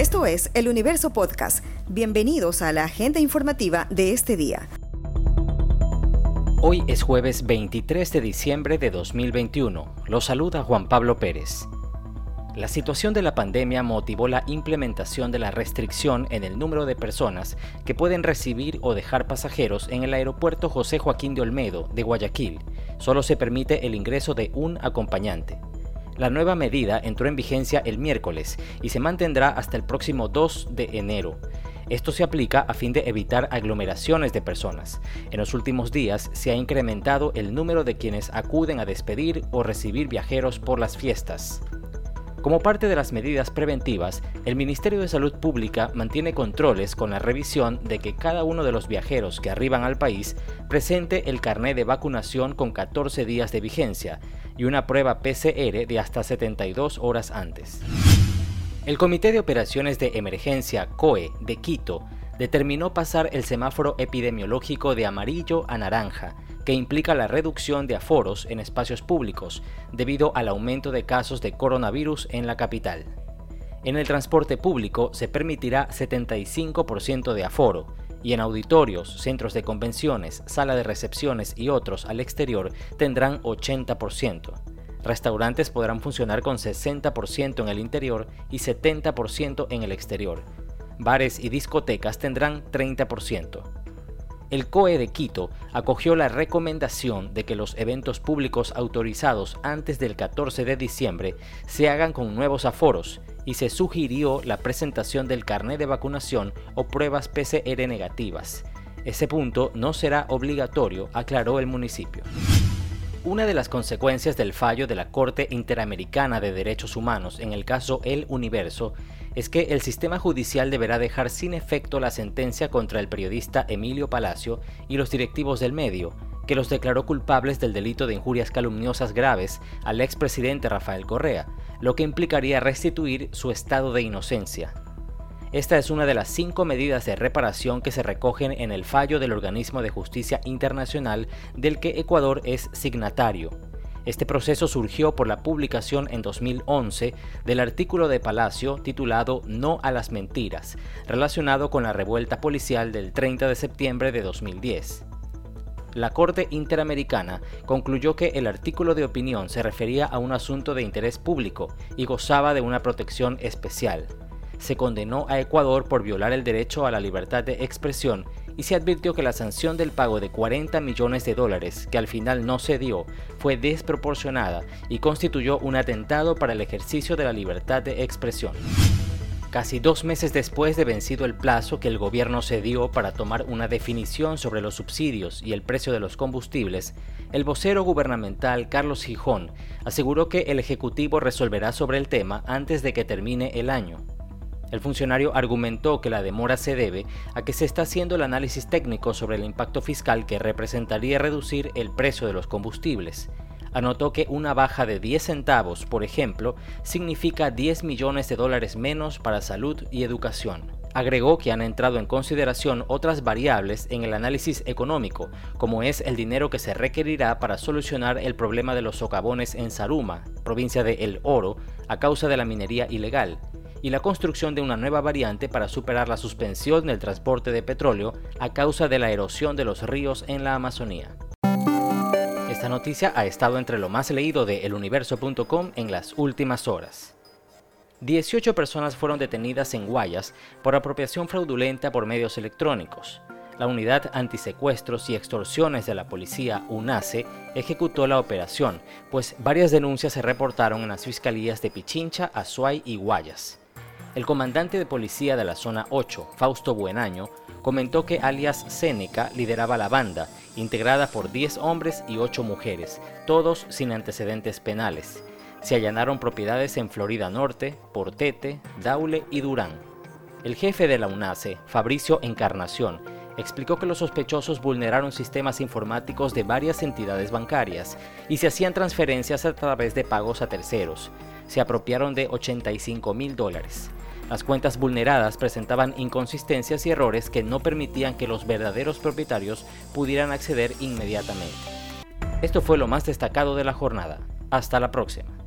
Esto es El Universo Podcast. Bienvenidos a la agenda informativa de este día. Hoy es jueves 23 de diciembre de 2021. Los saluda Juan Pablo Pérez. La situación de la pandemia motivó la implementación de la restricción en el número de personas que pueden recibir o dejar pasajeros en el aeropuerto José Joaquín de Olmedo de Guayaquil. Solo se permite el ingreso de un acompañante. La nueva medida entró en vigencia el miércoles y se mantendrá hasta el próximo 2 de enero. Esto se aplica a fin de evitar aglomeraciones de personas. En los últimos días se ha incrementado el número de quienes acuden a despedir o recibir viajeros por las fiestas. Como parte de las medidas preventivas, el Ministerio de Salud Pública mantiene controles con la revisión de que cada uno de los viajeros que arriban al país presente el carné de vacunación con 14 días de vigencia y una prueba PCR de hasta 72 horas antes. El Comité de Operaciones de Emergencia COE de Quito determinó pasar el semáforo epidemiológico de amarillo a naranja que implica la reducción de aforos en espacios públicos debido al aumento de casos de coronavirus en la capital. En el transporte público se permitirá 75% de aforo y en auditorios, centros de convenciones, sala de recepciones y otros al exterior tendrán 80%. Restaurantes podrán funcionar con 60% en el interior y 70% en el exterior. Bares y discotecas tendrán 30% el COE de Quito acogió la recomendación de que los eventos públicos autorizados antes del 14 de diciembre se hagan con nuevos aforos y se sugirió la presentación del carnet de vacunación o pruebas PCR negativas. Ese punto no será obligatorio, aclaró el municipio. Una de las consecuencias del fallo de la Corte Interamericana de Derechos Humanos en el caso El Universo es que el sistema judicial deberá dejar sin efecto la sentencia contra el periodista Emilio Palacio y los directivos del medio, que los declaró culpables del delito de injurias calumniosas graves al expresidente Rafael Correa, lo que implicaría restituir su estado de inocencia. Esta es una de las cinco medidas de reparación que se recogen en el fallo del Organismo de Justicia Internacional del que Ecuador es signatario. Este proceso surgió por la publicación en 2011 del artículo de Palacio titulado No a las mentiras, relacionado con la revuelta policial del 30 de septiembre de 2010. La Corte Interamericana concluyó que el artículo de opinión se refería a un asunto de interés público y gozaba de una protección especial. Se condenó a Ecuador por violar el derecho a la libertad de expresión y se advirtió que la sanción del pago de 40 millones de dólares, que al final no se dio, fue desproporcionada y constituyó un atentado para el ejercicio de la libertad de expresión. Casi dos meses después de vencido el plazo que el gobierno se dio para tomar una definición sobre los subsidios y el precio de los combustibles, el vocero gubernamental Carlos Gijón aseguró que el Ejecutivo resolverá sobre el tema antes de que termine el año. El funcionario argumentó que la demora se debe a que se está haciendo el análisis técnico sobre el impacto fiscal que representaría reducir el precio de los combustibles. Anotó que una baja de 10 centavos, por ejemplo, significa 10 millones de dólares menos para salud y educación. Agregó que han entrado en consideración otras variables en el análisis económico, como es el dinero que se requerirá para solucionar el problema de los socavones en Saruma, provincia de El Oro, a causa de la minería ilegal, y la construcción de una nueva variante para superar la suspensión del transporte de petróleo a causa de la erosión de los ríos en la Amazonía. Esta noticia ha estado entre lo más leído de eluniverso.com en las últimas horas. 18 personas fueron detenidas en Guayas por apropiación fraudulenta por medios electrónicos. La unidad antisecuestros y extorsiones de la policía UNACE ejecutó la operación, pues varias denuncias se reportaron en las fiscalías de Pichincha, Azuay y Guayas. El comandante de policía de la zona 8, Fausto Buenaño, comentó que alias Seneca lideraba la banda, integrada por 10 hombres y 8 mujeres, todos sin antecedentes penales. Se allanaron propiedades en Florida Norte, Portete, Daule y Durán. El jefe de la UNACE, Fabricio Encarnación, explicó que los sospechosos vulneraron sistemas informáticos de varias entidades bancarias y se hacían transferencias a través de pagos a terceros. Se apropiaron de 85 mil dólares. Las cuentas vulneradas presentaban inconsistencias y errores que no permitían que los verdaderos propietarios pudieran acceder inmediatamente. Esto fue lo más destacado de la jornada. Hasta la próxima.